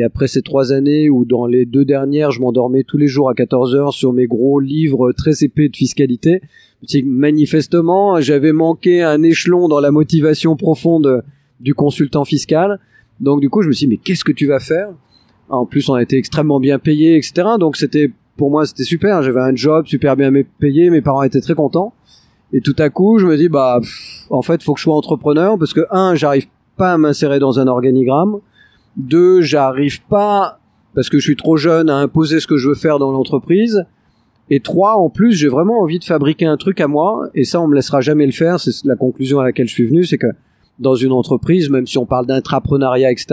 et après ces trois années où dans les deux dernières, je m'endormais tous les jours à 14 heures sur mes gros livres très épais de fiscalité, manifestement, j'avais manqué un échelon dans la motivation profonde du consultant fiscal. Donc du coup, je me suis dit, mais qu'est-ce que tu vas faire? En plus, on a été extrêmement bien payé, etc. Donc c'était pour moi, c'était super. J'avais un job super bien payé, mes parents étaient très contents. Et tout à coup, je me dis, bah, en fait, faut que je sois entrepreneur parce que un, j'arrive pas à m'insérer dans un organigramme. Deux, j'arrive pas parce que je suis trop jeune à imposer ce que je veux faire dans l'entreprise. Et trois, en plus, j'ai vraiment envie de fabriquer un truc à moi, et ça, on me laissera jamais le faire. C'est la conclusion à laquelle je suis venu, c'est que dans une entreprise, même si on parle d'intrapreneuriat, etc.,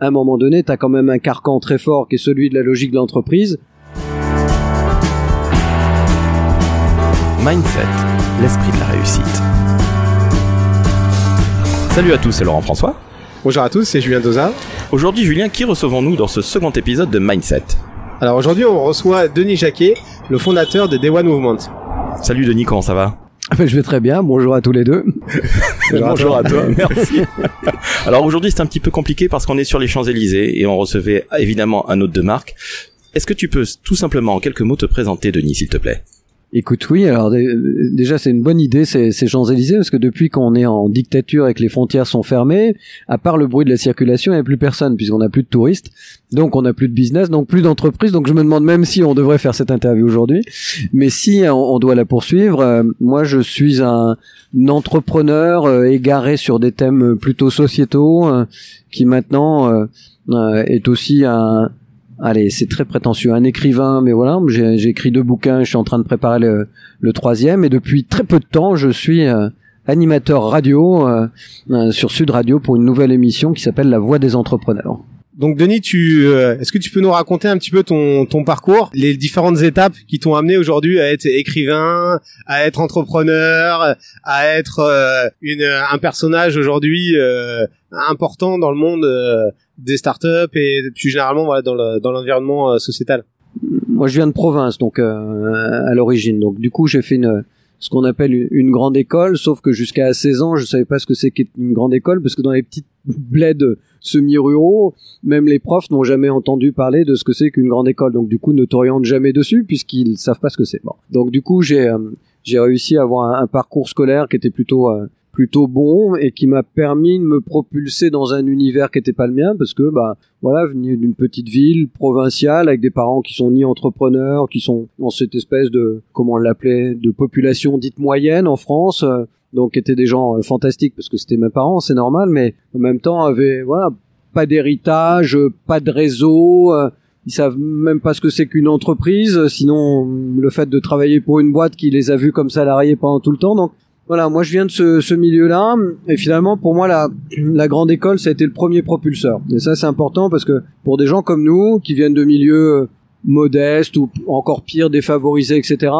à un moment donné, tu as quand même un carcan très fort qui est celui de la logique de l'entreprise. Mindset, l'esprit de la réussite. Salut à tous, c'est Laurent François. Bonjour à tous, c'est Julien Doza. Aujourd'hui, Julien, qui recevons-nous dans ce second épisode de Mindset Alors aujourd'hui, on reçoit Denis Jacquet, le fondateur de Day One Movement. Salut Denis, comment ça va? Ah ben, je vais très bien, bonjour à tous les deux. bonjour, à toi, merci. Alors aujourd'hui c'est un petit peu compliqué parce qu'on est sur les Champs-Élysées et on recevait évidemment un hôte de marque. Est-ce que tu peux tout simplement en quelques mots te présenter Denis s'il te plaît? Écoute, oui, alors déjà c'est une bonne idée ces, ces Champs-Élysées, parce que depuis qu'on est en dictature et que les frontières sont fermées, à part le bruit de la circulation, il n'y a plus personne, puisqu'on n'a plus de touristes, donc on n'a plus de business, donc plus d'entreprises, donc je me demande même si on devrait faire cette interview aujourd'hui, mais si on, doit la poursuivre, euh, moi je suis un, entrepreneur euh, égaré sur des thèmes plutôt sociétaux, euh, qui maintenant est aussi un allez, c'est très prétentieux, un écrivain, mais voilà, j'ai écrit deux bouquins, je suis en train de préparer le, troisième, et depuis très peu de temps, je suis euh, animateur radio euh, euh, sur Sud Radio pour une nouvelle émission qui s'appelle La Voix des entrepreneurs. Donc Denis, tu est-ce que tu peux nous raconter un petit peu ton ton parcours, les différentes étapes qui t'ont amené aujourd'hui à être écrivain, à être entrepreneur, à être une un personnage aujourd'hui important dans le monde des startups et plus généralement voilà, dans l'environnement euh, sociétal Moi, je viens de province, donc euh, à l'origine. Donc, du coup, j'ai fait une ce qu'on appelle une grande école, sauf que jusqu'à 16 ans, je savais pas ce que c'est qu'une grande école, parce que dans les petites bleds semi-ruraux, même les profs n'ont jamais entendu parler de ce que c'est qu'une grande école. Donc du coup, ne t'orientent jamais dessus, puisqu'ils savent pas ce que c'est. Bon. Donc du coup, j'ai euh, j'ai réussi à avoir un, parcours scolaire qui était plutôt plutôt bon et qui m'a permis de me propulser dans un univers qui n'était pas le mien parce que bah voilà venu d'une petite ville provinciale avec des parents qui sont ni entrepreneurs qui sont dans cette espèce de comment on l'appelait de population dite moyenne en France euh, donc étaient des gens euh, fantastiques parce que c'était mes parents c'est normal mais en même temps avaient voilà pas d'héritage pas de réseau euh, ils savent même pas ce que c'est qu'une entreprise sinon le fait de travailler pour une boîte qui les a vus comme salariés pendant tout le temps donc voilà, moi je viens de ce, ce milieu-là, et finalement pour moi la, la grande école ça a été le premier propulseur. Et ça c'est important parce que pour des gens comme nous, qui viennent de milieux modestes ou encore pire défavorisés, etc.,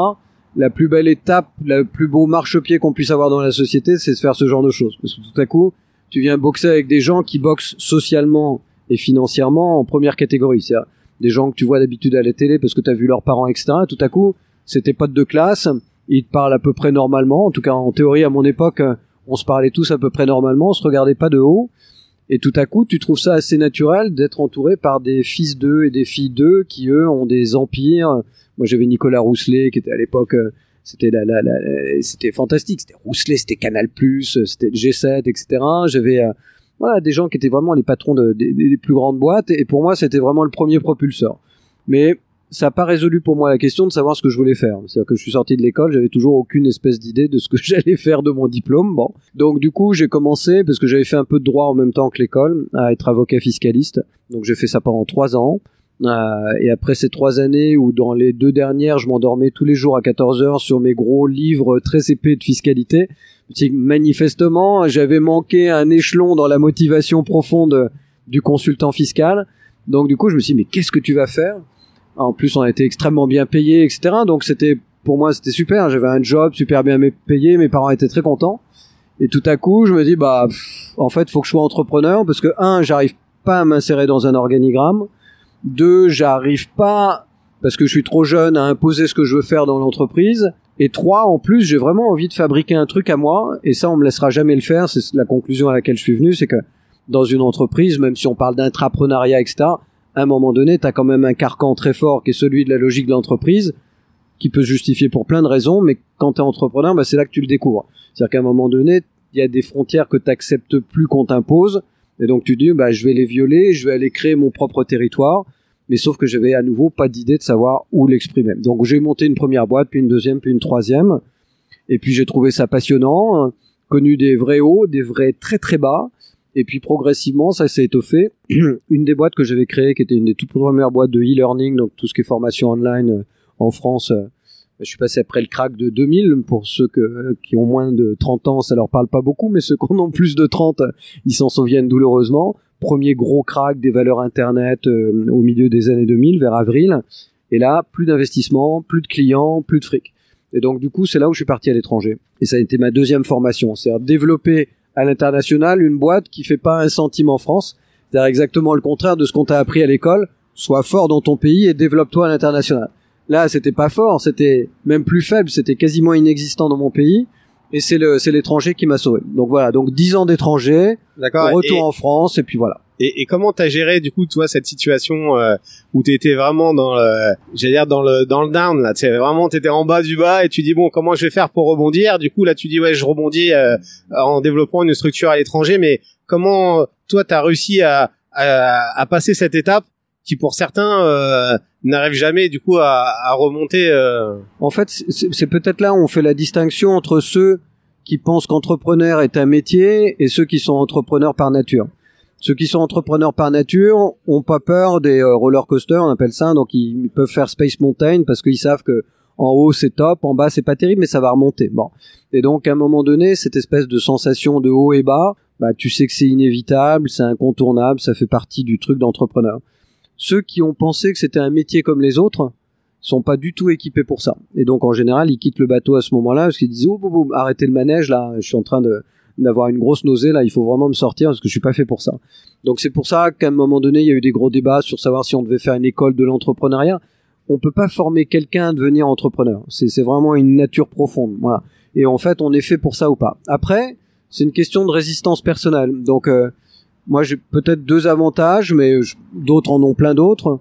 la plus belle étape, le plus beau marchepied qu'on puisse avoir dans la société, c'est de faire ce genre de choses. Parce que tout à coup, tu viens boxer avec des gens qui boxent socialement et financièrement en première catégorie. C'est des gens que tu vois d'habitude à la télé parce que tu as vu leurs parents, etc. Tout à coup, c'était potes de classe ils te parlent à peu près normalement. En tout cas, en théorie, à mon époque, euh, on se parlait tous à peu près normalement, on se regardait pas de haut. Et tout à coup, tu trouves ça assez naturel d'être entouré par des fils d'eux et des filles d'eux qui, eux, ont des empires. Moi, j'avais Nicolas Rousselet, qui était à l'époque, euh, c'était la, la, c'était fantastique. C'était Rousselet, c'était Canal+, c'était G7, etc. J'avais, euh, voilà, des gens qui étaient vraiment les patrons de, des plus grandes boîtes. Et pour moi, c'était vraiment le premier propulseur. Mais ça n'a pas résolu pour moi la question de savoir ce que je voulais faire. C'est-à-dire que je suis sorti de l'école, j'avais toujours aucune espèce d'idée de ce que j'allais faire de mon diplôme. Bon, donc du coup j'ai commencé parce que j'avais fait un peu de droit en même temps que l'école à être avocat fiscaliste. Donc j'ai fait ça pendant trois ans. Euh, et après ces trois années où dans les deux dernières je m'endormais tous les jours à 14 heures sur mes gros livres très épais de fiscalité, manifestement j'avais manqué un échelon dans la motivation profonde du consultant fiscal. Donc du coup je me suis dit mais qu'est-ce que tu vas faire? En plus, on a été extrêmement bien payé, etc. Donc c'était pour moi c'était super. J'avais un job super bien payé, mes parents étaient très contents. Et tout à coup, je me dis bah en fait, faut que je sois entrepreneur parce que un, j'arrive pas à m'insérer dans un organigramme. Deux, j'arrive pas parce que je suis trop jeune à imposer ce que je veux faire dans l'entreprise. Et trois, en plus, j'ai vraiment envie de fabriquer un truc à moi. Et ça, on me laissera jamais le faire. C'est la conclusion à laquelle je suis venu, c'est que dans une entreprise, même si on parle d'intrapreneuriat, etc., à un moment donné, tu as quand même un carcan très fort qui est celui de la logique de l'entreprise, qui peut se justifier pour plein de raisons, mais quand tu es entrepreneur, bah, c'est là que tu le découvres. C'est-à-dire qu'à un moment donné, il y a des frontières que tu plus qu'on t'impose, et donc tu dis, bah, je vais les violer, je vais aller créer mon propre territoire, mais sauf que j'avais à nouveau pas d'idée de savoir où l'exprimer. Donc j'ai monté une première boîte, puis une deuxième, puis une troisième, et puis j'ai trouvé ça passionnant, connu des vrais hauts, des vrais très très bas, et puis progressivement, ça s'est étoffé. une des boîtes que j'avais créées, qui était une des toutes premières boîtes de e-learning, donc tout ce qui est formation online euh, en France, euh, je suis passé après le crack de 2000. Pour ceux que, qui ont moins de 30 ans, ça leur parle pas beaucoup, mais ceux qui en ont plus de 30, ils s'en souviennent douloureusement. Premier gros crack des valeurs Internet euh, au milieu des années 2000, vers avril. Et là, plus d'investissement, plus de clients, plus de fric. Et donc, du coup, c'est là où je suis parti à l'étranger. Et ça a été ma deuxième formation. C'est-à-dire développer à l'international une boîte qui fait pas un centime en France. C'est-à-dire exactement le contraire de ce qu'on t'a appris à l'école. Sois fort dans ton pays et développe-toi à l'international. Là, c'était pas fort, c'était même plus faible, c'était quasiment inexistant dans mon pays. Et c'est le, c'est l'étranger qui m'a sauvé. Donc voilà, donc dix ans d'étranger, retour en France, et puis voilà. Et, et comment t'as géré du coup toi cette situation euh, où t'étais vraiment dans le, j'allais dire dans le dans le down là, tu vraiment t'étais en bas du bas et tu dis bon comment je vais faire pour rebondir? Du coup là tu dis ouais je rebondis euh, en développant une structure à l'étranger, mais comment toi t'as réussi à, à, à passer cette étape qui pour certains euh, n'arrivent jamais du coup à, à remonter. Euh... En fait, c'est peut-être là où on fait la distinction entre ceux qui pensent qu'entrepreneur est un métier et ceux qui sont entrepreneurs par nature. Ceux qui sont entrepreneurs par nature ont pas peur des euh, roller coasters, on appelle ça, donc ils, peuvent faire Space Mountain parce qu'ils savent que en haut c'est top, en bas c'est pas terrible, mais ça va remonter. Bon, et donc à un moment donné, cette espèce de sensation de haut et bas, bah tu sais que c'est inévitable, c'est incontournable, ça fait partie du truc d'entrepreneur. Ceux qui ont pensé que c'était un métier comme les autres sont pas du tout équipés pour ça. Et donc en général, ils quittent le bateau à ce moment-là parce qu'ils disent oh, oh, oh, arrêtez le manège là, je suis en train de d'avoir une grosse nausée là, il faut vraiment me sortir parce que je suis pas fait pour ça. Donc c'est pour ça qu'à un moment donné, il y a eu des gros débats sur savoir si on devait faire une école de l'entrepreneuriat. On peut pas former quelqu'un à devenir entrepreneur. C'est vraiment une nature profonde, voilà. Et en fait, on est fait pour ça ou pas. Après, c'est une question de résistance personnelle. Donc euh, moi j'ai peut-être deux avantages, mais d'autres en ont plein d'autres.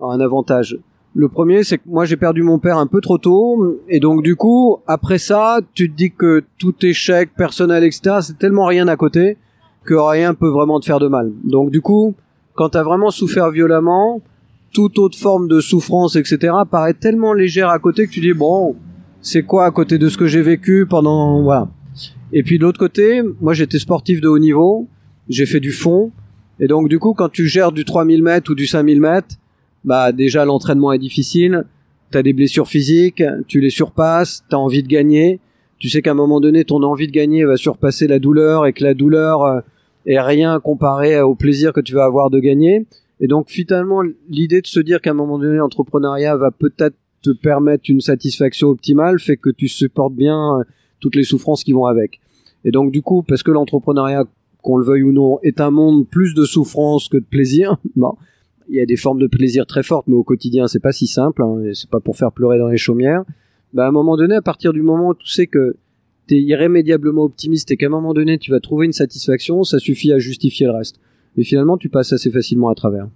Un avantage. Le premier, c'est que moi j'ai perdu mon père un peu trop tôt, et donc du coup, après ça, tu te dis que tout échec personnel, etc., c'est tellement rien à côté que rien peut vraiment te faire de mal. Donc du coup, quand t'as vraiment souffert violemment, toute autre forme de souffrance, etc., paraît tellement légère à côté que tu dis bon, c'est quoi à côté de ce que j'ai vécu pendant voilà. Et puis de l'autre côté, moi j'étais sportif de haut niveau, j'ai fait du fond. Et donc, du coup, quand tu gères du 3000 mètres ou du 5000 mètres, bah, déjà, l'entraînement est difficile. T'as des blessures physiques, tu les surpasses, t'as envie de gagner. Tu sais qu'à un moment donné, ton envie de gagner va surpasser la douleur et que la douleur euh, est rien comparé au plaisir que tu vas avoir de gagner. Et donc, finalement, l'idée de se dire qu'à un moment donné, l'entrepreneuriat va peut-être te permettre une satisfaction optimale fait que tu supportes bien euh, toutes les souffrances qui vont avec. Et donc, du coup, parce que l'entrepreneuriat qu'on le veuille ou non, est un monde plus de souffrance que de plaisir. Bon, il y a des formes de plaisir très fortes, mais au quotidien, c'est pas si simple. Hein, c'est pas pour faire pleurer dans les chaumières. Bah, à un moment donné, à partir du moment où tu sais que tu es irrémédiablement optimiste et qu'à un moment donné, tu vas trouver une satisfaction, ça suffit à justifier le reste. Et finalement, tu passes assez facilement à travers.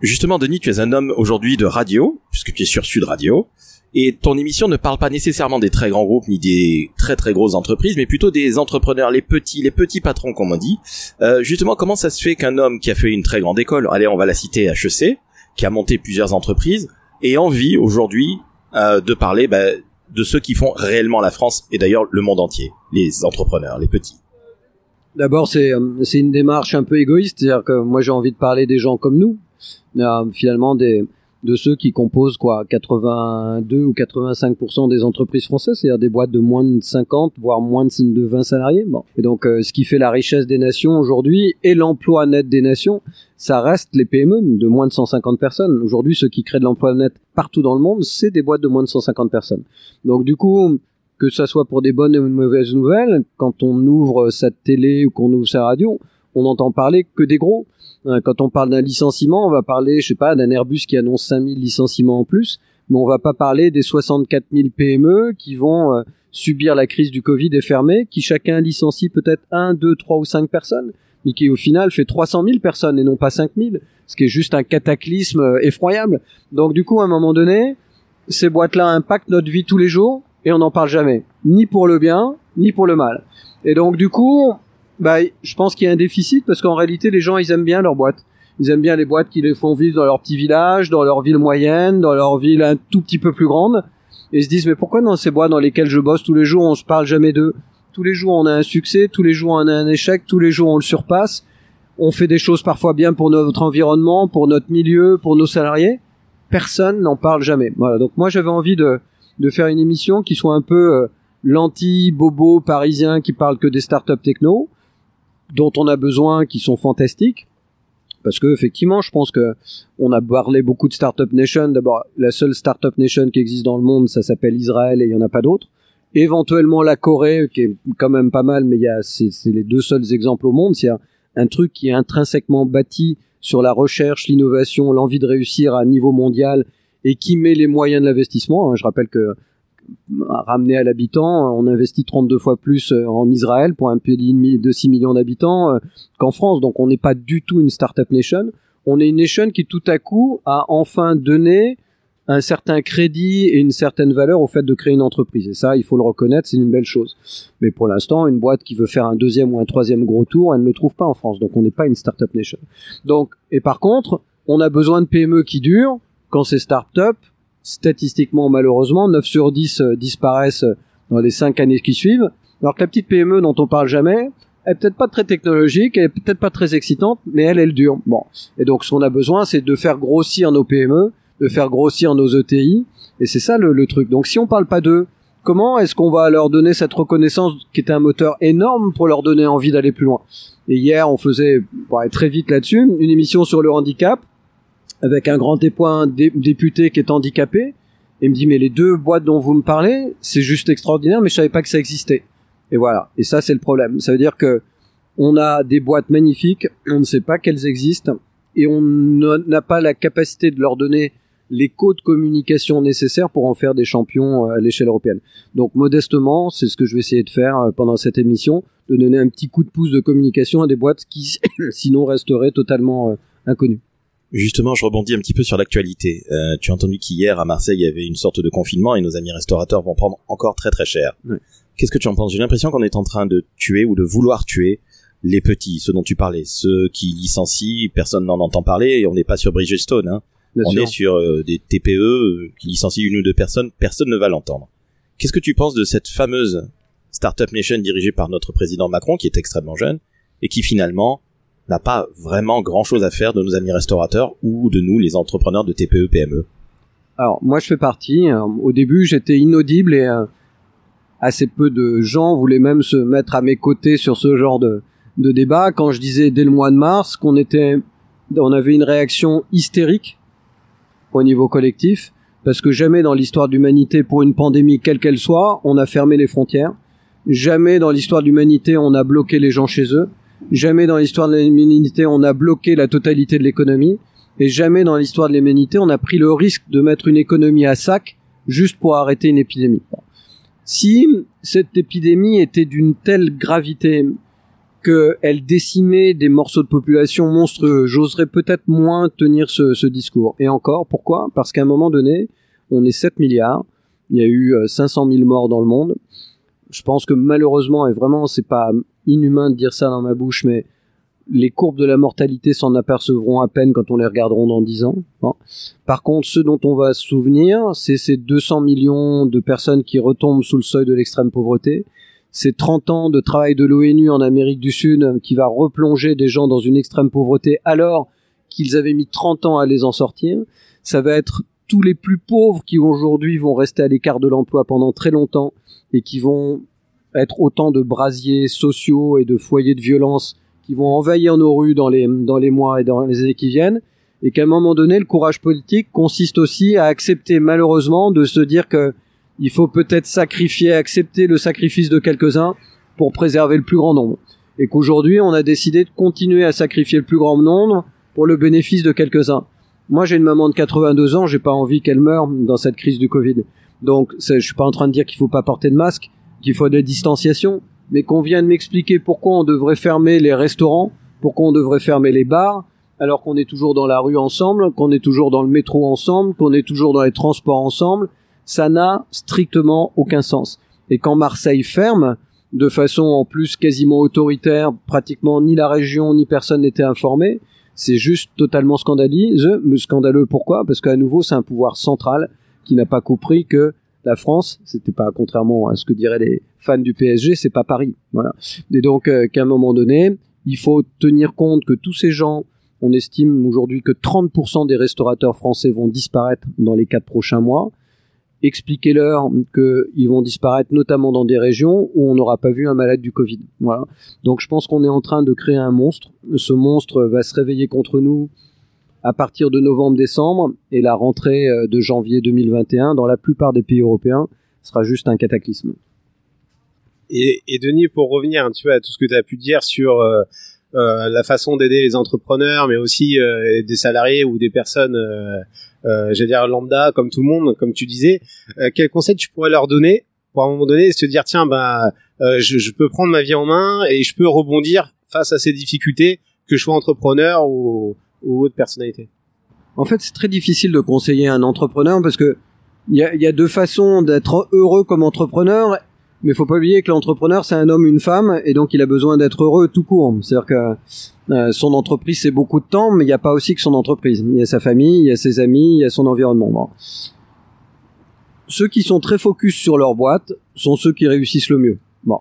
Justement, Denis, tu es un homme aujourd'hui de radio, puisque tu es sur Sud Radio. Et ton émission ne parle pas nécessairement des très grands groupes ni des très très grosses entreprises, mais plutôt des entrepreneurs, les petits, les petits patrons, comme on dit. Euh, justement, comment ça se fait qu'un homme qui a fait une très grande école, allez, on va la citer HEC, qui a monté plusieurs entreprises, ait envie aujourd'hui euh, de parler bah, de ceux qui font réellement la France et d'ailleurs le monde entier, les entrepreneurs, les petits? D'abord, c'est euh, une démarche un peu égoïste, c'est-à-dire que moi j'ai envie de parler des gens comme nous, euh, finalement des de ceux qui composent quoi 82 ou 85% des entreprises françaises, c'est-à-dire des boîtes de moins de 50 voire moins de 20 salariés. Bon. Et donc euh, ce qui fait la richesse des nations aujourd'hui et l'emploi net des nations, ça reste les PME de moins de 150 personnes. Aujourd'hui, ceux qui créent de l'emploi net partout dans le monde, c'est des boîtes de moins de 150 personnes. Donc du coup, que ça soit pour des bonnes ou de mauvaises nouvelles, quand on ouvre sa télé ou qu'on ouvre sa radio, on n'entend parler que des gros. Euh, quand on parle d'un licenciement, on va parler, je sais pas, d'un Airbus qui annonce 5000 licenciements en plus, mais on va pas parler des 64 000 PME qui vont euh, subir la crise du Covid et fermer, qui chacun licencie peut-être un, deux, trois ou cinq personnes. mais qui au final fait 300 000 personnes et non pas 5 000, ce qui est juste un cataclysme euh, effroyable. Donc du coup, à un moment donné, ces boîtes-là impactent notre vie tous les jours et on n'en parle jamais, ni pour le bien, ni pour le mal. Et donc du coup, bah, je pense qu'il y a un déficit parce qu'en réalité, les gens, ils aiment bien leurs boîtes. Ils aiment bien les boîtes qui les font vivre dans leur petit village, dans leur ville moyenne, dans leur ville un tout petit peu plus grande. Et ils se disent, mais pourquoi dans ces boîtes dans lesquelles je bosse tous les jours, on se parle jamais d'eux? Tous les jours, on a un succès, tous les jours, on a un échec, tous les jours, on le surpasse. On fait des choses parfois bien pour notre environnement, pour notre milieu, pour nos salariés. Personne n'en parle jamais. Voilà. Donc moi, j'avais envie de, de faire une émission qui soit un peu euh, l'anti-bobo parisien qui parle que des startups techno, dont on a besoin, qui sont fantastiques, parce que effectivement, je pense que on a parlé beaucoup de startup nation. D'abord, la seule startup nation qui existe dans le monde, ça s'appelle Israël et il y en a pas d'autres. Éventuellement la Corée, qui est quand même pas mal, mais il y a c'est les deux seuls exemples au monde. C'est un, truc qui est intrinsèquement bâti sur la recherche, l'innovation, l'envie de réussir à niveau mondial et qui met les moyens de l'investissement. Hein. Je rappelle que ramené à l'habitant, on investit 32 fois plus euh, en Israël pour un pays de 6 millions d'habitants euh, qu'en France. Donc on n'est pas du tout une startup nation. On est une nation qui tout à coup a enfin donné un certain crédit et une certaine valeur au fait de créer une entreprise. Et ça, il faut le reconnaître, c'est une belle chose. Mais pour l'instant, une boîte qui veut faire un deuxième ou un troisième gros tour, elle ne le trouve pas en France. Donc on n'est pas une startup nation. Donc, et par contre, on a besoin de PME qui durent quand c'est startup statistiquement malheureusement 9 sur 10 euh, disparaissent euh, dans les 5 années qui suivent alors que la petite PME dont on parle jamais elle est peut-être pas très technologique, elle est peut-être pas très excitante, mais elle, elle dure. Bon. Et donc, ce qu'on a besoin, c'est de faire grossir nos PME, de faire grossir nos ETI, et c'est ça le, truc. Donc, si on parle pas d'eux, comment est-ce qu'on va leur donner cette reconnaissance qui est un moteur énorme pour leur donner envie d'aller plus loin? Et hier, on faisait, pour aller très vite là-dessus, une émission sur le handicap avec un grand député qui est handicapé et me dit mais les deux boîtes dont vous me parlez, c'est juste extraordinaire, mais je savais pas que ça existait. Et voilà. Et ça c'est le problème. Ça veut dire que on a des boîtes magnifiques, on ne sait pas qu'elles existent et on n'a pas la capacité de leur donner les codes de communication nécessaires pour en faire des champions euh, à l'échelle européenne. Donc modestement, c'est ce que je vais essayer de faire euh, pendant cette émission, de donner un petit coup de pouce de communication à des boîtes qui sinon resteraient totalement euh, inconnues. Justement, je rebondis un petit peu sur l'actualité. Euh, tu as entendu qu'hier à Marseille, il y avait une sorte de confinement et nos amis restaurateurs vont prendre encore très très cher. Qu'est-ce que tu en penses? J'ai l'impression qu'on est en train de tuer ou de vouloir tuer les petits, ceux dont tu parlais, ceux qui licencient, personne n'en entend parler et on n'est pas sur Bridgestone. Hein. on est sur euh, des TPE euh, qui licencient une ou deux personnes, personne ne va l'entendre. Qu'est-ce que tu penses de cette fameuse Startup Nation dirigée par notre président Macron, qui est extrêmement jeune, et qui finalement n'a pas vraiment grand chose à faire de nos amis restaurateurs ou de nous, les entrepreneurs de TPE, PME. Alors, moi, je fais partie. Euh, au début, j'étais inaudible et euh, assez peu de gens voulaient même se mettre à mes côtés sur ce genre de, de débat. Quand je disais dès le mois de mars qu'on était, on avait une réaction hystérique au niveau collectif, parce que jamais dans l'histoire de l'humanité, pour une pandémie quelle qu'elle soit, on a fermé les frontières. Jamais dans l'histoire de l'humanité, on a bloqué les gens chez eux. Jamais dans l'histoire de l'humanité on a bloqué la totalité de l'économie. Et jamais dans l'histoire de l'humanité on a pris le risque de mettre une économie à sac juste pour arrêter une épidémie. Si cette épidémie était d'une telle gravité qu'elle décimait des morceaux de population monstrueux, j'oserais peut-être moins tenir ce, ce, discours. Et encore, pourquoi? Parce qu'à un moment donné, on est 7 milliards, il y a eu 500 euh, 000 morts dans le monde. Je pense que malheureusement, et vraiment, c'est pas inhumain de dire ça dans ma bouche, mais les courbes de la mortalité s'en apercevront à peine quand on les regarderont dans 10 ans. Par contre, ce dont on va se souvenir, c'est ces 200 millions de personnes qui retombent sous le seuil de l'extrême pauvreté, ces 30 ans de travail de l'ONU en Amérique du Sud qui va replonger des gens dans une extrême pauvreté alors qu'ils avaient mis 30 ans à les en sortir. Ça va être tous les plus pauvres qui aujourd'hui vont rester à l'écart de l'emploi pendant très longtemps et qui vont être autant de brasiers sociaux et de foyers de violence qui vont envahir nos rues dans les, mois et dans les années qui viennent, et qu'à un moment donné, le courage politique consiste aussi à accepter malheureusement de se dire que il faut peut-être sacrifier, accepter le sacrifice de quelques-uns pour préserver le plus grand nombre. Et qu'aujourd'hui, on a décidé de continuer à sacrifier le plus grand nombre pour le bénéfice de quelques-uns. Moi, j'ai une maman de 82 ans, j'ai pas envie qu'elle meure dans cette crise du Covid. Donc, je suis pas en train de dire qu'il faut pas porter de masque, qu'il faut des distanciations, mais qu'on vienne m'expliquer pourquoi on devrait fermer les restaurants, Pourquoi on devrait fermer les bars alors qu'on est toujours dans la rue ensemble, qu'on est toujours dans le métro ensemble, qu'on est toujours dans les transports ensemble Ça n'a strictement aucun sens. Et quand Marseille ferme, de façon en plus quasiment autoritaire, pratiquement ni la région ni personne n'était informé, c'est juste totalement scandaleux. Scandaleux pourquoi? Parce qu'à nouveau c'est un pouvoir central qui n'a pas compris que la France, c'était pas contrairement à ce que diraient les fans du PSG, c'est pas Paris. Voilà. Et donc euh, qu'à un moment donné, il faut tenir compte que tous ces gens, on estime aujourd'hui que 30% des restaurateurs français vont disparaître dans les quatre prochains mois. Expliquez-leur qu'ils vont disparaître notamment dans des régions où on n'aura pas vu un malade du Covid. Voilà. Donc je pense qu'on est en train de créer un monstre. Ce monstre va se réveiller contre nous à partir de novembre-décembre et la rentrée euh, de janvier 2021 dans la plupart des pays européens sera juste un cataclysme. Et, Denis, pour revenir, tu vois, à tout ce que tu as pu dire sur euh, euh, la façon d'aider les entrepreneurs, mais aussi des salariés ou des personnes, euh, euh j'allais dire lambda, comme tout le monde, comme tu disais, quel conseil tu pourrais leur donner pour à un moment donné se dire tiens, ben, je, je peux prendre ma vie en main et je peux rebondir face à ces difficultés, que je sois entrepreneur ou ou autre personnalité? En fait, c'est très difficile de conseiller un entrepreneur parce que il y a, deux façons d'être heureux comme entrepreneur, mais faut pas oublier que l'entrepreneur c'est un homme, une femme, et donc il a besoin d'être heureux tout court. C'est-à-dire que euh, son entreprise c'est beaucoup de temps, mais il n'y a pas aussi que son entreprise. Il y a sa famille, il y a ses amis, il y a son environnement. Ceux qui sont très focus sur leur boîte sont ceux qui réussissent le mieux. Bon,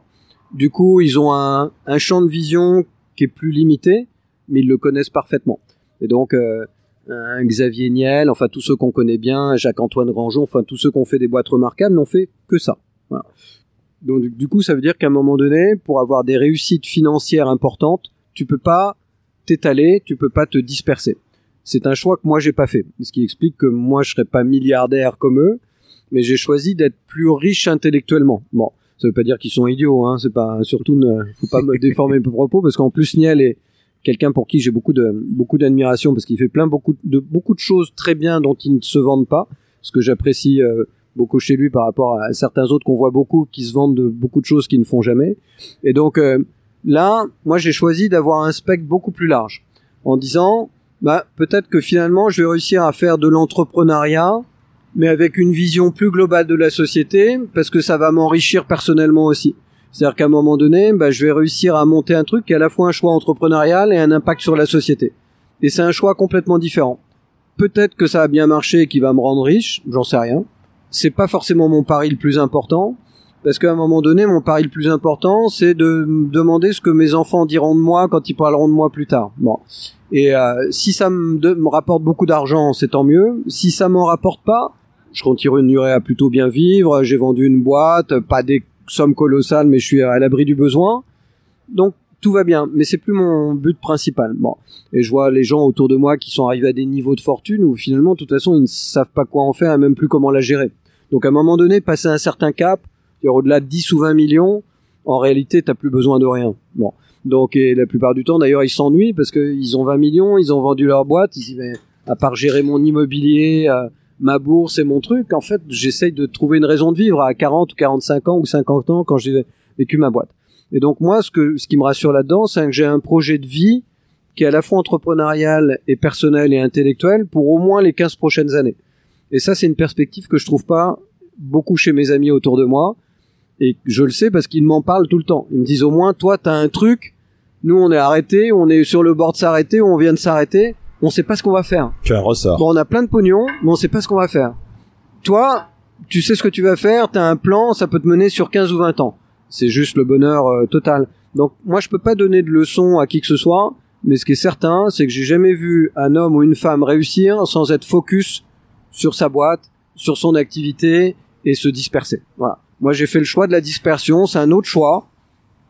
du coup, ils ont un, champ de vision qui est plus limité, mais ils le connaissent parfaitement. Et donc, euh, Xavier Niel, enfin tous ceux qu'on connaît bien, Jacques-Antoine Grangeon, enfin tous ceux qui ont fait des boîtes remarquables n'ont fait que ça. Donc du coup, ça veut dire qu'à un moment donné, pour avoir des réussites financières importantes, tu peux pas t'étaler, tu peux pas te disperser. C'est un choix que moi j'ai pas fait, ce qui explique que moi je serais pas milliardaire comme eux, mais j'ai choisi d'être plus riche intellectuellement. Bon, ça veut pas dire qu'ils sont idiots, hein. C'est pas surtout ne faut pas me déformer mes propos parce qu'en plus Niel est quelqu'un pour qui j'ai beaucoup de beaucoup d'admiration parce qu'il fait plein beaucoup de beaucoup de choses très bien dont il ne se vendent pas, ce que j'apprécie euh, beaucoup chez lui par rapport à certains autres qu'on voit beaucoup qui se vendent de beaucoup de choses qu'ils ne font jamais. Et donc euh, là, moi j'ai choisi d'avoir un spectre beaucoup plus large en disant bah peut-être que finalement je vais réussir à faire de l'entrepreneuriat mais avec une vision plus globale de la société parce que ça va m'enrichir personnellement aussi. C'est-à-dire qu'à un moment donné, bah, je vais réussir à monter un truc qui est à la fois un choix entrepreneurial et un impact sur la société. Et c'est un choix complètement différent. Peut-être que ça a bien marché et qu'il va me rendre riche, j'en sais rien. C'est pas forcément mon pari le plus important, parce qu'à un moment donné, mon pari le plus important, c'est de me demander ce que mes enfants diront de moi quand ils parleront de moi plus tard. Bon. Et euh, si ça me, rapporte beaucoup d'argent, c'est tant mieux. Si ça m'en rapporte pas, je continuerai à plutôt bien vivre. J'ai vendu une boîte, pas des somme colossale, mais je suis à l'abri du besoin. Donc tout va bien, mais c'est plus mon but principal. Bon, et je vois les gens autour de moi qui sont arrivés à des niveaux de fortune où finalement, de toute façon, ils ne savent pas quoi en faire et même plus comment la gérer. Donc à un moment donné, passer un certain cap, au-delà de 10 ou 20 millions, en réalité, t'as plus besoin de rien. Bon. Donc, et la plupart du temps, d'ailleurs, ils s'ennuient parce qu'ils ont 20 millions, ils ont vendu leur boîte, ils disent, à part gérer mon immobilier, euh, ma bourse et mon truc, en fait, j'essaye de trouver une raison de vivre à 40 ou 45 ans ou 50 ans quand j'ai vécu ma boîte. Et donc moi, ce que ce qui me rassure là-dedans, c'est que j'ai un projet de vie qui est à la fois entrepreneurial et personnel et intellectuel pour au moins les 15 prochaines années. Et ça, c'est une perspective que je trouve pas beaucoup chez mes amis autour de moi. Et je le sais parce qu'ils m'en parlent tout le temps. Ils me disent au moins, toi, t'as un truc. Nous, on est arrêté, on est sur le bord de s'arrêter, on vient de s'arrêter on sait pas ce qu'on va faire. Tu as un ressort. Bon, on a plein de pognon, mais on sait pas ce qu'on va faire. Toi, tu sais ce que tu vas faire, tu as un plan, ça peut te mener sur 15 ou 20 ans. C'est juste le bonheur euh, total. Donc moi je peux pas donner de leçons à qui que ce soit, mais ce qui est certain, c'est que j'ai jamais vu un homme ou une femme réussir sans être focus sur sa boîte, sur son activité et se disperser. Voilà. Moi j'ai fait le choix de la dispersion, c'est un autre choix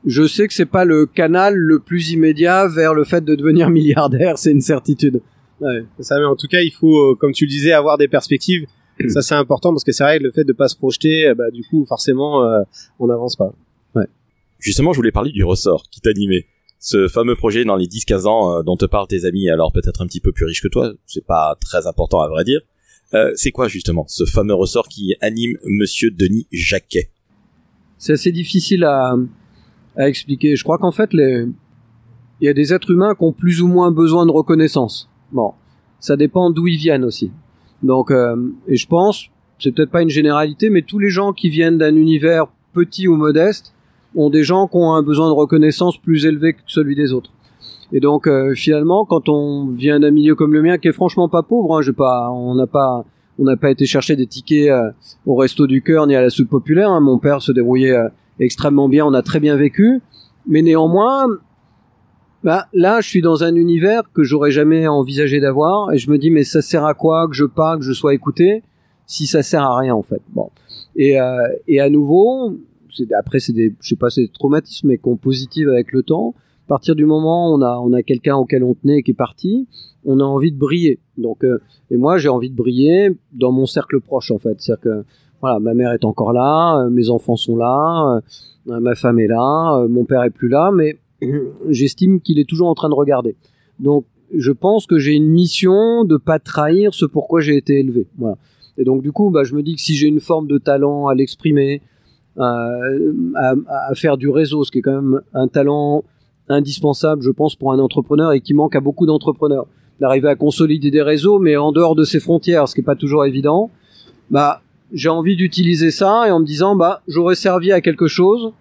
je sais que c'est pas le canal le plus immédiat vers le fait de devenir milliardaire, c'est une certitude. Ouais, ça, mais en tout cas, il faut, euh, comme tu le disais, avoir des perspectives. ça, c'est important parce que c'est vrai que le fait de pas se projeter, euh, bah, du coup, forcément, euh, on n'avance pas. Ouais. Justement, je voulais parler du ressort qui t'animait. Ce fameux projet dans les 10-15 ans dont te parlent tes amis, alors peut-être un petit peu plus riches que toi, c'est pas très important à vrai dire. C'est quoi justement ce fameux ressort qui anime Monsieur Denis Jacquet? C'est assez difficile à, à expliquer. Je crois qu'en fait, les... il y a des êtres humains qui ont plus ou moins besoin de reconnaissance. Bon, ça dépend d'où ils viennent aussi. Donc, euh, et je pense, c'est peut-être pas une généralité, mais tous les gens qui viennent d'un univers petit ou modeste ont des gens qui ont un besoin de reconnaissance plus élevé que celui des autres. Et donc euh, finalement, quand on vient d'un milieu comme le mien, qui est franchement pas pauvre, hein, pas, on n'a pas, on n'a pas été chercher des tickets euh, au resto du cœur ni à la soupe populaire. Hein. Mon père se débrouillait extrêmement bien, on a très bien vécu, mais néanmoins, bah, là, je suis dans un univers que j'aurais jamais envisagé d'avoir, et je me dis mais ça sert à quoi que je parle, que je sois écouté, si ça sert à rien en fait. Bon, et euh, et à nouveau, après c'est des, je sais pas, c'est des traumatismes mais qu'on positive avec le temps. À partir du moment où on a on a quelqu'un auquel on tenait et qui est parti, on a envie de briller. Donc euh, et moi j'ai envie de briller dans mon cercle proche en fait, c'est-à-dire que voilà, ma mère est encore là, euh, mes enfants sont là, euh, ma femme est là, mon père est plus là, mais j'estime qu'il est toujours en train de regarder. Donc, je pense que j'ai une mission de pas trahir ce pourquoi j'ai été élevé. Et donc, du coup, bah, je me dis que si j'ai une forme de talent à l'exprimer, à, faire du réseau, ce qui est quand même un talent indispensable, je pense, pour un entrepreneur et qui manque à beaucoup d'entrepreneurs, d'arriver à consolider des réseaux, mais en dehors de ses frontières, ce qui est pas toujours évident. Bah, j'ai envie d'utiliser ça et en me disant, bah, j'aurais servi à quelque chose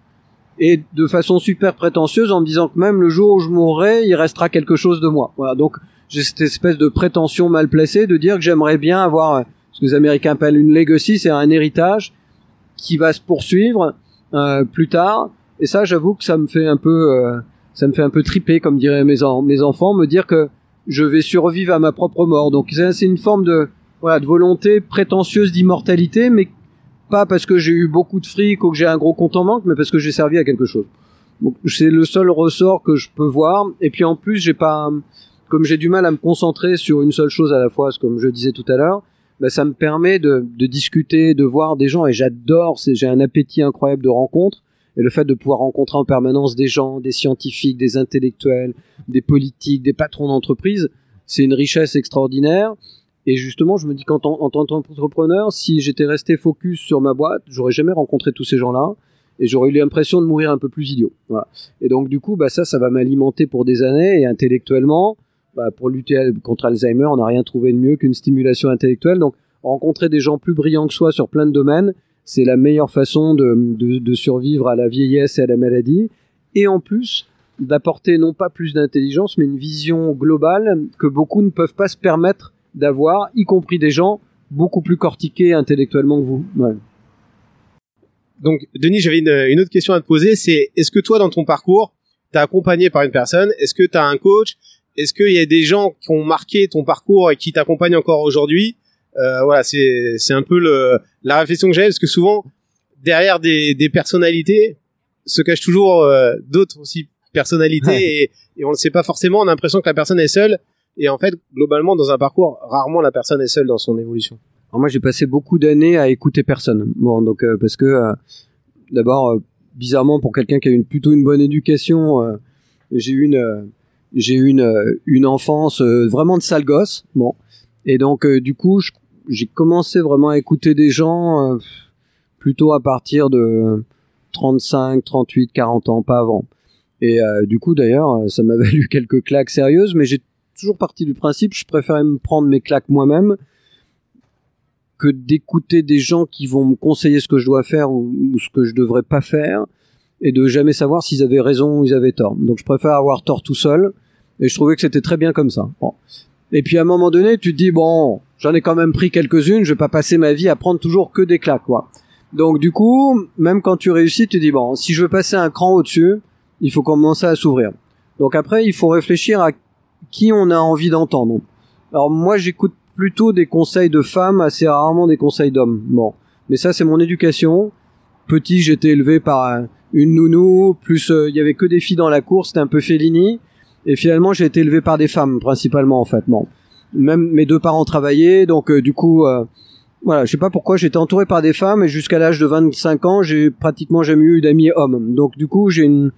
et de façon super prétentieuse en me disant que même le jour où je mourrai, il restera quelque chose de moi. Voilà, donc j'ai cette espèce de prétention mal placée de dire que j'aimerais bien avoir ce que les Américains appellent une legacy, c'est un héritage qui va se poursuivre euh, plus tard. Et ça, j'avoue que ça me fait un peu, euh, ça me fait un peu triper, comme diraient mes, enfants, me dire que je vais survivre à ma propre mort. Donc c'est une forme de, voilà, de volonté prétentieuse d'immortalité, mais pas parce que j'ai eu beaucoup de fric ou que j'ai un gros compte en banque, mais parce que j'ai servi à quelque chose. Donc c'est le seul ressort que je peux voir. Et puis en plus, j'ai pas, comme j'ai du mal à me concentrer sur une seule chose à la fois, comme je disais tout à l'heure, bah, ça me permet de, de, discuter, de voir des gens. Et j'adore, j'ai un appétit incroyable de rencontres. Et le fait de pouvoir rencontrer en permanence des gens, des scientifiques, des intellectuels, des politiques, des patrons d'entreprise, c'est une richesse extraordinaire. Et justement, je me dis qu'en en tant qu'entrepreneur, si j'étais resté focus sur ma boîte, j'aurais jamais rencontré tous ces gens-là et j'aurais eu l'impression de mourir un peu plus idiot. Voilà. Et donc du coup, bah ça, ça va m'alimenter pour des années et intellectuellement, bah, pour lutter contre Alzheimer, on n'a rien trouvé de mieux qu'une stimulation intellectuelle. Donc rencontrer des gens plus brillants que soi sur plein de domaines, c'est la meilleure façon de, de, de survivre à la vieillesse et à la maladie. Et en plus, d'apporter non pas plus d'intelligence, mais une vision globale que beaucoup ne peuvent pas se permettre d'avoir, y compris des gens beaucoup plus cortiqués intellectuellement que vous. Ouais. Donc, Denis, j'avais une, autre question à te poser, c'est est-ce que toi, dans ton parcours, t'es accompagné par une personne? Est-ce que tu as un coach? Est-ce qu'il y a des gens qui ont marqué ton parcours et qui t'accompagnent encore aujourd'hui? Voilà, c'est c'est un peu le, la réflexion que j'ai, parce que souvent, derrière des, des personnalités, se cachent toujours euh, d'autres aussi personnalités et, et on ne le sait pas forcément. On a l'impression que la personne est seule et en fait, globalement, dans un parcours, rarement la personne est seule dans son évolution. Alors moi, j'ai passé beaucoup d'années à écouter personne. Bon, donc euh, parce que euh, d'abord, euh, bizarrement, pour quelqu'un qui a une plutôt une bonne éducation, j'ai eu une j'ai une une enfance vraiment de sale gosse. Bon, et donc du coup, j'ai commencé vraiment à écouter des gens plutôt à partir de 35, 38, 40 ans, pas avant. Et du coup, d'ailleurs, ça m'a valu quelques claques sérieuses, mais j'ai toujours parti du principe, je préférais me prendre mes claques moi-même que d'écouter des gens qui vont me conseiller ce que je dois faire ou, ce que je devrais pas faire et de jamais savoir s'ils avaient raison ou ils avaient tort. Donc je préfère avoir tort tout seul et je trouvais que c'était très bien comme ça. Et puis à un moment donné, tu te dis bon, j'en ai quand même pris quelques-unes, je vais pas passer ma vie à prendre toujours que des claques quoi. Donc du coup, même quand tu réussis, tu te dis bon, si je veux passer un cran au-dessus, il faut commencer à s'ouvrir. Donc après, il faut réfléchir à qui on a envie d'entendre. Alors moi j'écoute plutôt des conseils de femmes, assez rarement des conseils d'hommes. Bon, mais ça c'est mon éducation. Petit, j'étais élevé par une nounou, plus euh, il y avait que des filles dans la cour, c'était un peu Fellini. Et finalement, j'ai été élevé par des femmes principalement en fait. Bon, même mes deux parents travaillaient, donc euh, du coup, euh, voilà, je sais pas pourquoi j'étais entouré par des femmes et jusqu'à l'âge de 25 ans, j'ai pratiquement jamais eu d'amis hommes. Donc du coup, j'ai une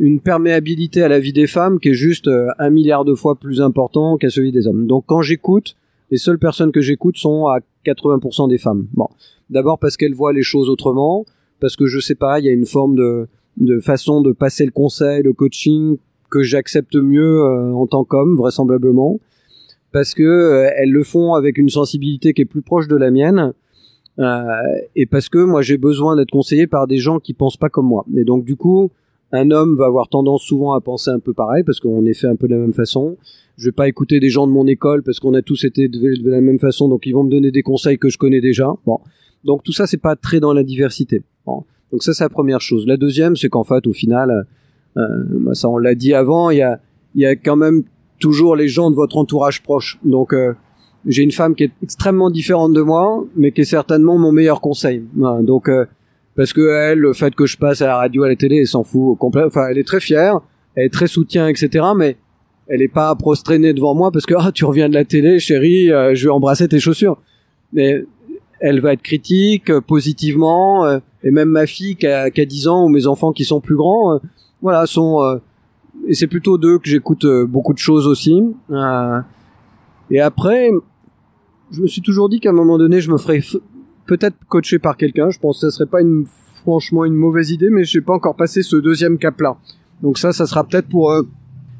une perméabilité à la vie des femmes qui est juste euh, un milliard de fois plus important qu'à celui des hommes. Donc quand j'écoute, les seules personnes que j'écoute sont à 80% des femmes. Bon, d'abord parce qu'elles voient les choses autrement, parce que je sais pas, il y a une forme de, de façon de passer le conseil, le coaching que j'accepte mieux en tant qu'homme, vraisemblablement, parce que elles le font avec une sensibilité qui est plus proche de la mienne. et parce que moi j'ai besoin d'être conseillé par des gens qui pensent pas comme moi. Et donc du coup, un homme va avoir tendance souvent à penser un peu pareil parce qu'on est fait un peu de la même façon. Je vais pas écouter des gens de mon école parce qu'on a tous été de, la même façon, donc ils vont me donner des conseils que je connais déjà. Bon, donc tout ça c'est pas très dans la diversité. Bon. Donc ça c'est la première chose. La deuxième c'est qu'en fait au final, euh, ça on l'a dit avant, il y a y a quand même toujours les gens de votre entourage proche. Donc euh, j'ai une femme qui est extrêmement différente de moi, mais qui est certainement mon meilleur conseil. donc euh, parce que elle, le fait que je passe à la radio, à la télé, elle s'en fout complet. Enfin, elle est très fière, elle est très soutien, etc. Mais elle est pas prostrénée devant moi parce que ah tu reviens de la télé, chérie, euh, je vais embrasser tes chaussures. Mais elle va être critique euh, positivement euh, et même ma fille qui a, qui a 10 ans ou mes enfants qui sont plus grands, voilà, sont et c'est plutôt d'eux que j'écoute beaucoup de choses aussi. et après, je me suis toujours dit qu'à un moment donné, je me ferais peut-être coaché par quelqu'un. Je pense que ce serait pas une, franchement une mauvaise idée, mais je n'ai pas encore passé ce deuxième cap-là. Donc ça, ça sera peut-être pour euh,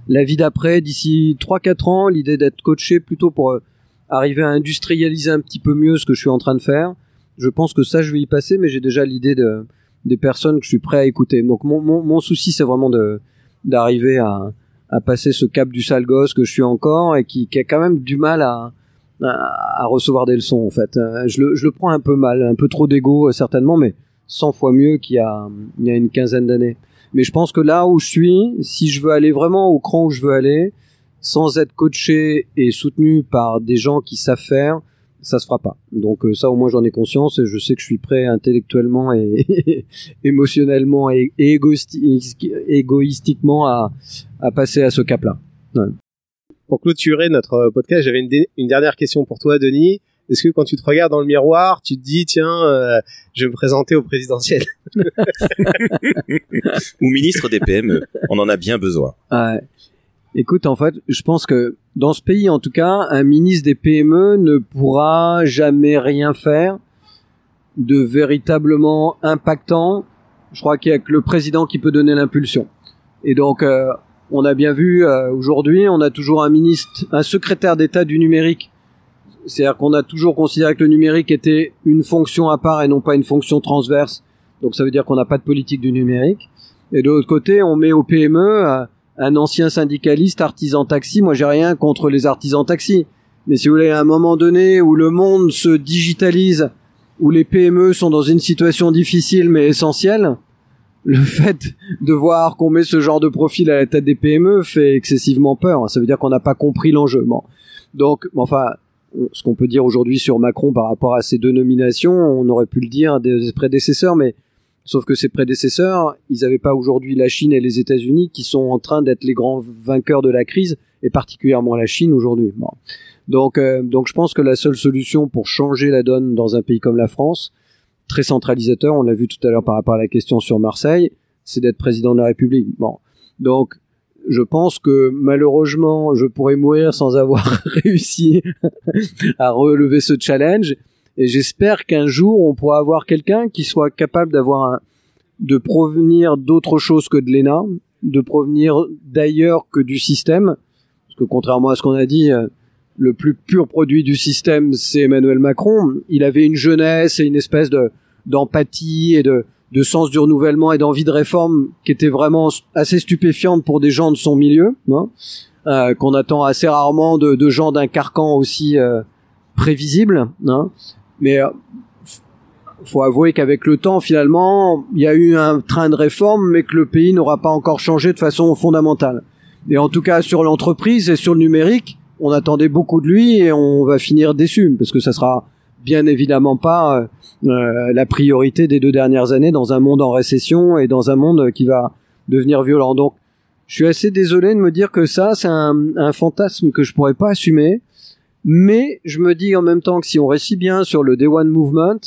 la vie d'après, d'ici 3-4 ans, l'idée d'être coaché plutôt pour euh, arriver à industrialiser un petit peu mieux ce que je suis en train de faire. Je pense que ça, je vais y passer, mais j'ai déjà l'idée de, des personnes que je suis prêt à écouter. Donc mon, mon, mon souci, c'est vraiment de d'arriver à, à passer ce cap du sale gosse que je suis encore et qui, qui a quand même du mal à, à, recevoir des leçons en fait. Euh, je le, je le prends un peu mal, un peu trop d'ego euh, certainement, mais 100 fois mieux qu'il y a, il y a une quinzaine d'années. Mais je pense que là où je suis, si je veux aller vraiment au cran où je veux aller, sans être coaché et soutenu par des gens qui savent faire, ça se fera pas. Donc euh, ça au moins j'en ai conscience et je sais que je suis prêt intellectuellement et émotionnellement et, égoïstiquement à, à passer à ce cap-là. Ouais pour clôturer notre euh, podcast, j'avais une, une, dernière question pour toi, Denis. Est-ce que quand tu te regardes dans le miroir, tu te dis tiens, euh, je vais me présenter au présidentiel? Ou ministre des PME On en a bien besoin. Ouais. Écoute, en fait, je pense que dans ce pays, en tout cas, un ministre des PME ne pourra jamais rien faire de véritablement impactant. Je crois qu'il y a que le président qui peut donner l'impulsion. Et donc, euh, on a bien vu euh, aujourd'hui, on a toujours un ministre, un secrétaire d'État du numérique. C'est-à-dire qu'on a toujours considéré que le numérique était une fonction à part et non pas une fonction transverse. Donc ça veut dire qu'on n'a pas de politique du numérique. Et de l'autre côté, on met au PME euh, un ancien syndicaliste artisan taxi. Moi, j'ai rien contre les artisans taxi. Mais si vous voulez, à un moment donné où le monde se digitalise, où les PME sont dans une situation difficile mais essentielle, le fait de voir qu'on met ce genre de profil à la tête des PME fait excessivement peur. Ça veut dire qu'on n'a pas compris l'enjeu. Donc, enfin, ce qu'on peut dire aujourd'hui sur Macron par rapport à ces deux nominations, on aurait pu le dire des prédécesseurs, mais sauf que ces prédécesseurs, ils n'avaient pas aujourd'hui la Chine et les États-Unis qui sont en train d'être les grands vainqueurs de la crise, et particulièrement la Chine aujourd'hui. Donc, euh, donc je pense que la seule solution pour changer la donne dans un pays comme la France, très centralisateur, on l'a vu tout à l'heure par rapport à la question sur Marseille, c'est d'être président de la République. Bon. Donc, je pense que malheureusement, je pourrais mourir sans avoir réussi à relever ce challenge. Et j'espère qu'un jour, on pourra avoir quelqu'un qui soit capable d'avoir un, de provenir d'autre chose que de l'ENA, de provenir d'ailleurs que du système. Parce que contrairement à ce qu'on a dit, euh, le plus pur produit du système, c'est Emmanuel Macron. Il avait une jeunesse et une espèce de d'empathie et de, de sens du renouvellement et d'envie de réforme qui était vraiment assez stupéfiante pour des gens de son milieu, hein, euh, qu'on attend assez rarement de, de gens d'un carcan aussi euh, prévisible. Hein. Mais euh, faut avouer qu'avec le temps, finalement, il y a eu un train de réforme, mais que le pays n'aura pas encore changé de façon fondamentale. Et en tout cas, sur l'entreprise et sur le numérique, on attendait beaucoup de lui et on va finir déçu parce que ça sera bien évidemment pas euh, euh, la priorité des deux dernières années dans un monde en récession et dans un monde qui va devenir violent. Donc, je suis assez désolé de me dire que ça, c'est un, un, fantasme que je pourrais pas assumer. Mais je me dis en même temps que si on réussit bien sur le Day One Movement,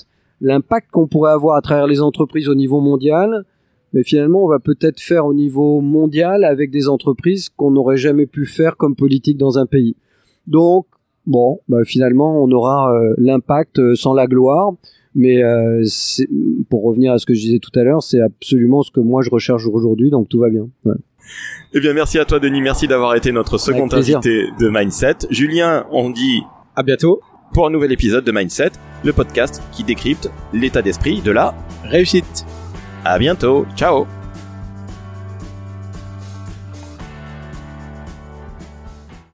l'impact qu'on pourrait avoir à travers les entreprises au niveau mondial, mais finalement on va peut-être faire au niveau mondial avec des entreprises qu'on n'aurait jamais pu faire comme politique dans un pays. Donc bon, bah, finalement on aura euh, l'impact euh, sans la gloire, mais euh, pour revenir à ce que je disais tout à l'heure, c'est absolument ce que moi je recherche aujourd'hui, donc tout va bien. Eh bien, merci à toi, Denis. Merci d'avoir été notre second invité de Mindset. Julien, on dit À bientôt. pour un nouvel épisode de Mindset, le podcast qui décrypte l'état d'esprit de la... Réussite. À bientôt. Ciao